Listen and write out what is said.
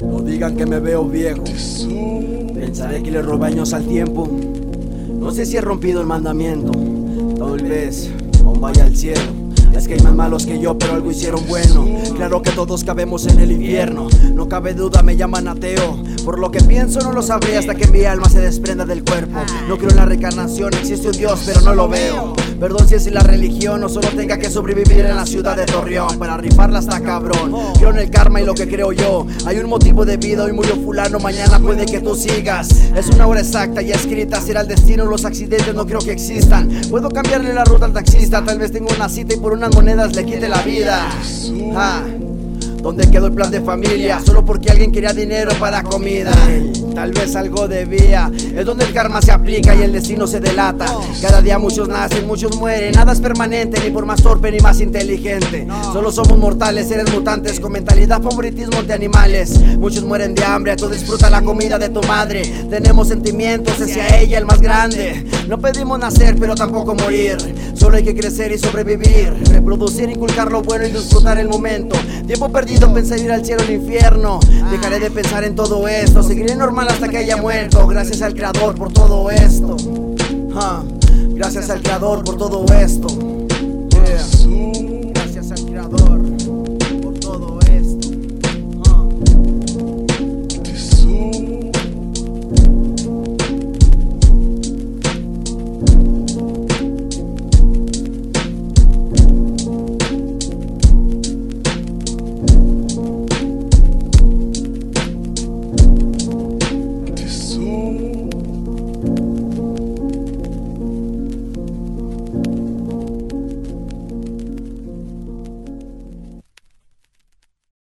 No digan que me veo viejo. Pensaré que le robé años al tiempo. No sé si he rompido el mandamiento. Tal vez aún vaya al cielo. Es que hay más malos que yo, pero algo hicieron bueno. Claro que todos cabemos en el infierno. No cabe duda, me llaman ateo. Por lo que pienso, no lo sabré hasta que mi alma se desprenda del cuerpo. No creo en la reencarnación, existe un Dios, pero no lo veo. Perdón si es la religión o solo tenga que sobrevivir en la ciudad de Torreón Para rifarla hasta cabrón. Creo en el karma y lo que creo yo. Hay un motivo de vida, hoy murió fulano, mañana puede que tú sigas. Es una hora exacta y escrita, será el destino, los accidentes no creo que existan. Puedo cambiarle la ruta al taxista, tal vez tengo una cita y por unas monedas le quite la vida. ¿Dónde quedó el plan de familia? Solo porque alguien quería dinero para comida. Tal vez algo debía. Es donde el karma se aplica y el destino se delata. Cada día muchos nacen, muchos mueren. Nada es permanente, ni por más torpe ni más inteligente. Solo somos mortales, seres mutantes con mentalidad favoritismo de animales. Muchos mueren de hambre, tú disfruta la comida de tu madre. Tenemos sentimientos hacia ella, el más grande. No pedimos nacer, pero tampoco morir. Solo hay que crecer y sobrevivir. Reproducir, inculcar lo bueno y disfrutar el momento. Tiempo perdido pensé ir al cielo o al infierno. Dejaré de pensar en todo esto. Seguiré normal hasta que haya muerto. Gracias al creador por todo esto. Gracias al creador por todo esto.